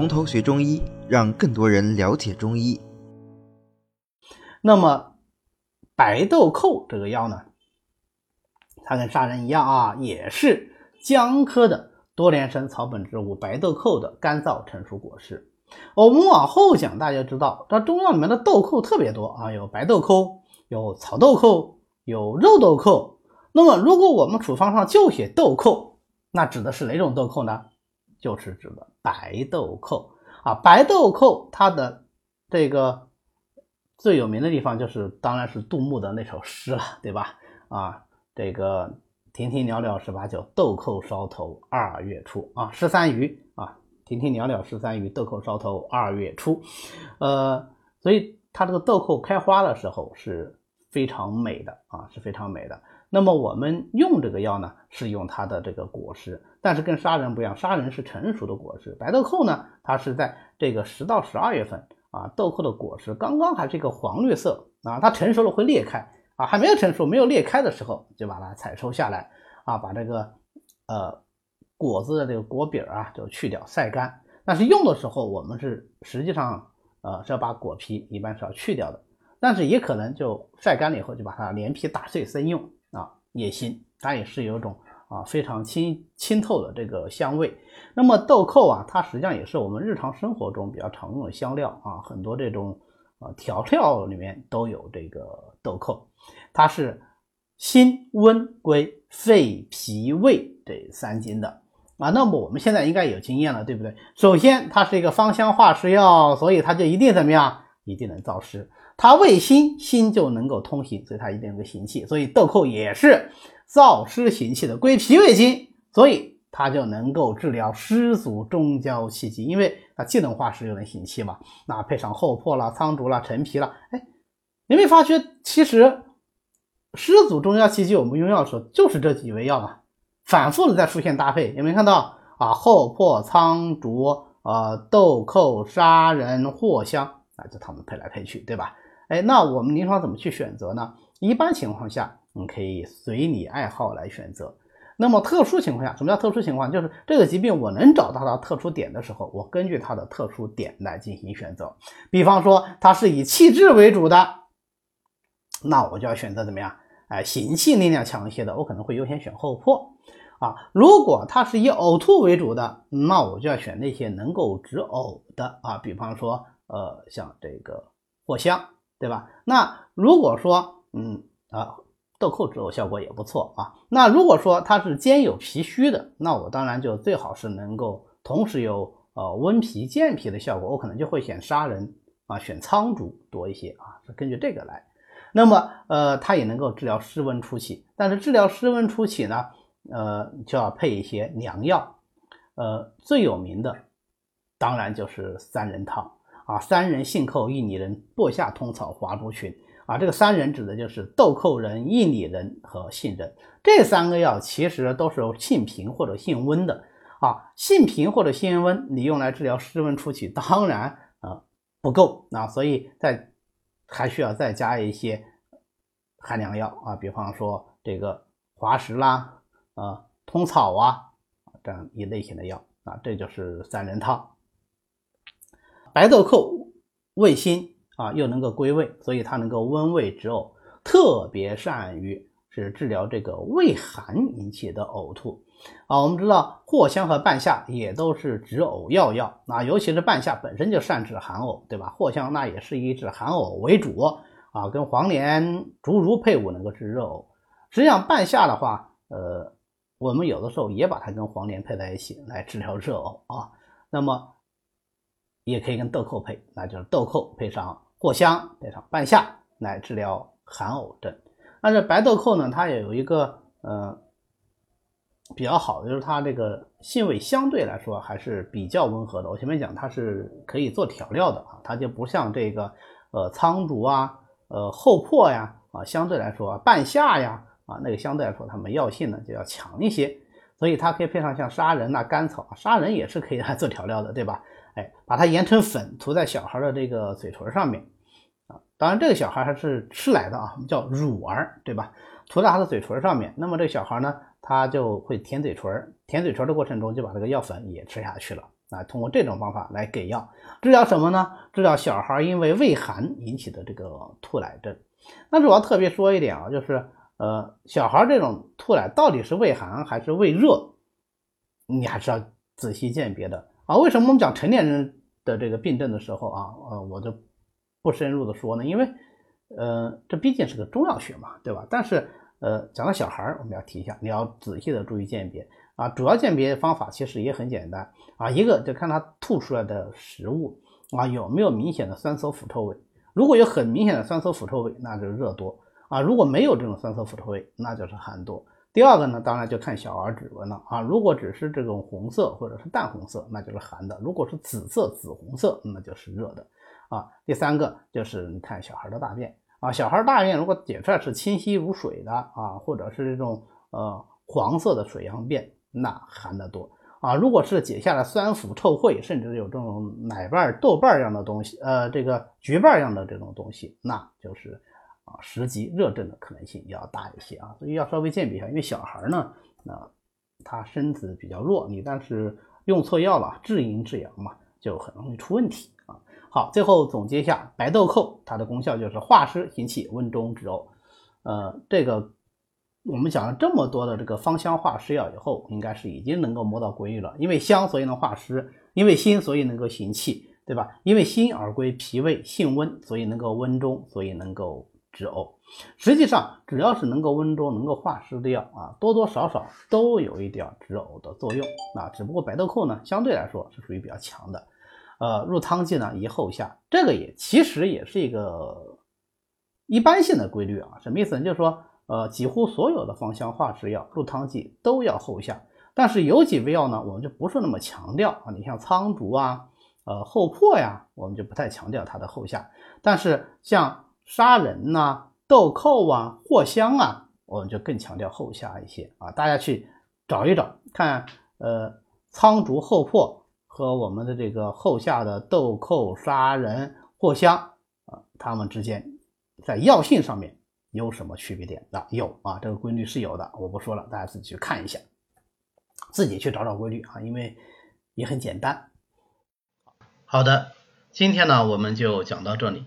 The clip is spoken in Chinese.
从头学中医，让更多人了解中医。那么白豆蔻这个药呢，它跟砂仁一样啊，也是姜科的多年生草本植物白豆蔻的干燥成熟果实。我们往后讲，大家知道，这中药里面的豆蔻特别多啊，有白豆蔻，有草豆蔻，有肉豆蔻。那么，如果我们处方上就写豆蔻，那指的是哪种豆蔻呢？就是指的白豆蔻啊。白豆蔻它的这个最有名的地方，就是当然是杜牧的那首诗了，对吧？啊，这个亭亭袅袅十八九，豆蔻梢头二月初啊，十三余啊。亭亭袅袅十三余，豆蔻梢头二月初。呃，所以它这个豆蔻开花的时候是非常美的啊，是非常美的。那么我们用这个药呢，是用它的这个果实，但是跟砂仁不一样，砂仁是成熟的果实，白豆蔻呢，它是在这个十到十二月份啊，豆蔻的果实刚刚还是一个黄绿色啊，它成熟了会裂开啊，还没有成熟没有裂开的时候，就把它采收下来啊，把这个呃。果子的这个果柄啊，就去掉晒干。但是用的时候，我们是实际上呃是要把果皮一般是要去掉的。但是也可能就晒干了以后，就把它连皮打碎生用啊也行。它也是有一种啊非常清清透的这个香味。那么豆蔻啊，它实际上也是我们日常生活中比较常用的香料啊，很多这种啊调料里面都有这个豆蔻。它是辛温归肺脾胃这三经的。啊，那么我们现在应该有经验了，对不对？首先，它是一个芳香化湿药，所以它就一定怎么样？一定能燥湿。它胃心心就能够通行，所以它一定能够行气。所以豆蔻也是燥湿行气的，归脾胃经，所以它就能够治疗湿阻中焦气机，因为它既能化湿又能行气嘛。那配上厚朴啦、苍竹啦、陈皮啦，哎，你没发觉其实湿阻中焦气机，我们用药的时候就是这几味药嘛。反复的在出现搭配，有没有看到啊？厚朴、苍竹、啊豆蔻、砂仁、藿香啊，就它们配来配去，对吧？哎，那我们临床怎么去选择呢？一般情况下，你可以随你爱好来选择。那么特殊情况下，什么叫特殊情况？就是这个疾病我能找到它特殊点的时候，我根据它的特殊点来进行选择。比方说，它是以气滞为主的，那我就要选择怎么样？哎，行气力量强一些的，我可能会优先选厚朴。啊，如果它是以呕吐为主的，那我就要选那些能够止呕的啊，比方说，呃，像这个藿香，对吧？那如果说，嗯啊，豆蔻之后效果也不错啊。那如果说它是兼有脾虚的，那我当然就最好是能够同时有呃温脾健脾的效果，我可能就会选砂仁啊，选苍术多一些啊，是根据这个来。那么，呃，它也能够治疗湿温初起，但是治疗湿温初起呢？呃，就要配一些凉药，呃，最有名的当然就是三仁汤啊，三人、杏蔻、薏拟仁、薄下、通草、华竹群啊。这个三人指的就是豆蔻仁、薏拟仁和杏仁，这三个药其实都是性平或者性温的啊。性平或者性温，你用来治疗湿温初起，当然啊不够啊，所以再还需要再加一些寒凉药啊，比方说这个滑石啦。啊，通草啊，这样一类型的药啊，这就是三人汤。白豆蔻味辛啊，又能够归胃，所以它能够温胃止呕，特别善于是治疗这个胃寒引起的呕吐啊。我们知道藿香和半夏也都是止呕药药啊，尤其是半夏本身就善治寒呕，对吧？藿香那也是以治寒呕为主啊，跟黄连、竹茹配伍能够治热呕。实际上半夏的话，呃。我们有的时候也把它跟黄连配在一起来治疗热呕啊，那么也可以跟豆蔻配，那就是豆蔻配上藿香，配上半夏来治疗寒呕症。那这白豆蔻呢，它也有一个呃比较好的，就是它这个性味相对来说还是比较温和的。我前面讲它是可以做调料的啊，它就不像这个呃苍竹啊、呃厚朴呀啊，相对来说半夏呀。啊，那个相对来说，它们药性呢就要强一些，所以它可以配上像砂仁呐、甘草，砂仁也是可以来做调料的，对吧？哎，把它研成粉，涂在小孩的这个嘴唇上面啊。当然，这个小孩还是吃来的啊，我们叫乳儿，对吧？涂在他的嘴唇上面，那么这小孩呢，他就会舔嘴唇，舔嘴唇的过程中就把这个药粉也吃下去了啊，通过这种方法来给药，治疗什么呢？治疗小孩因为胃寒引起的这个吐奶症。那主要特别说一点啊，就是呃，小孩这种吐奶到底是胃寒还是胃热，你还是要仔细鉴别的啊。为什么我们讲成年人的这个病症的时候啊，呃，我就不深入的说呢？因为呃，这毕竟是个中药学嘛，对吧？但是呃，讲到小孩儿我们要提一下，你要仔细的注意鉴别啊。主要鉴别方法其实也很简单啊，一个就看他吐出来的食物啊有没有明显的酸涩腐臭味。如果有很明显的酸涩腐臭味，那就是热多啊；如果没有这种酸涩腐臭味，那就是寒多。第二个呢，当然就看小儿指纹了啊。如果只是这种红色或者是淡红色，那就是寒的；如果是紫色、紫红色，那就是热的啊。第三个就是你看小孩的大便啊，小孩大便如果解出来是清晰如水的啊，或者是这种呃黄色的水样便，那寒的多。啊，如果是解下来酸腐臭秽，甚至有这种奶瓣、豆瓣一样的东西，呃，这个橘瓣一样的这种东西，那就是啊，实际热症的可能性要大一些啊，所以要稍微鉴别一下。因为小孩呢，那他身子比较弱，你但是用错药了，至阴至阳嘛，就很容易出问题啊。好，最后总结一下，白豆蔻它的功效就是化湿行气、温中止呕，呃，这个。我们讲了这么多的这个芳香化湿药以后，应该是已经能够摸到规律了。因为香，所以能化湿；因为辛，所以能够行气，对吧？因为辛而归脾胃，性温，所以能够温中，所以能够止呕。实际上，只要是能够温中、能够化湿的药啊，多多少少都有一点止呕的作用。啊，只不过白豆蔻呢，相对来说是属于比较强的。呃，入汤剂呢，宜后下，这个也其实也是一个一般性的规律啊。什么意思？就是说。呃，几乎所有的芳香化湿药入汤剂都要后下，但是有几味药呢，我们就不是那么强调啊。你像苍竹啊，呃，厚朴呀，我们就不太强调它的后下。但是像砂仁呐、豆蔻啊、藿香啊，我们就更强调后下一些啊。大家去找一找，看呃，苍竹、厚朴和我们的这个后下的豆蔻、砂仁、藿香啊，它们之间在药性上面。有什么区别点？啊有啊，这个规律是有的，我不说了，大家自己去看一下，自己去找找规律啊，因为也很简单。好的，今天呢我们就讲到这里。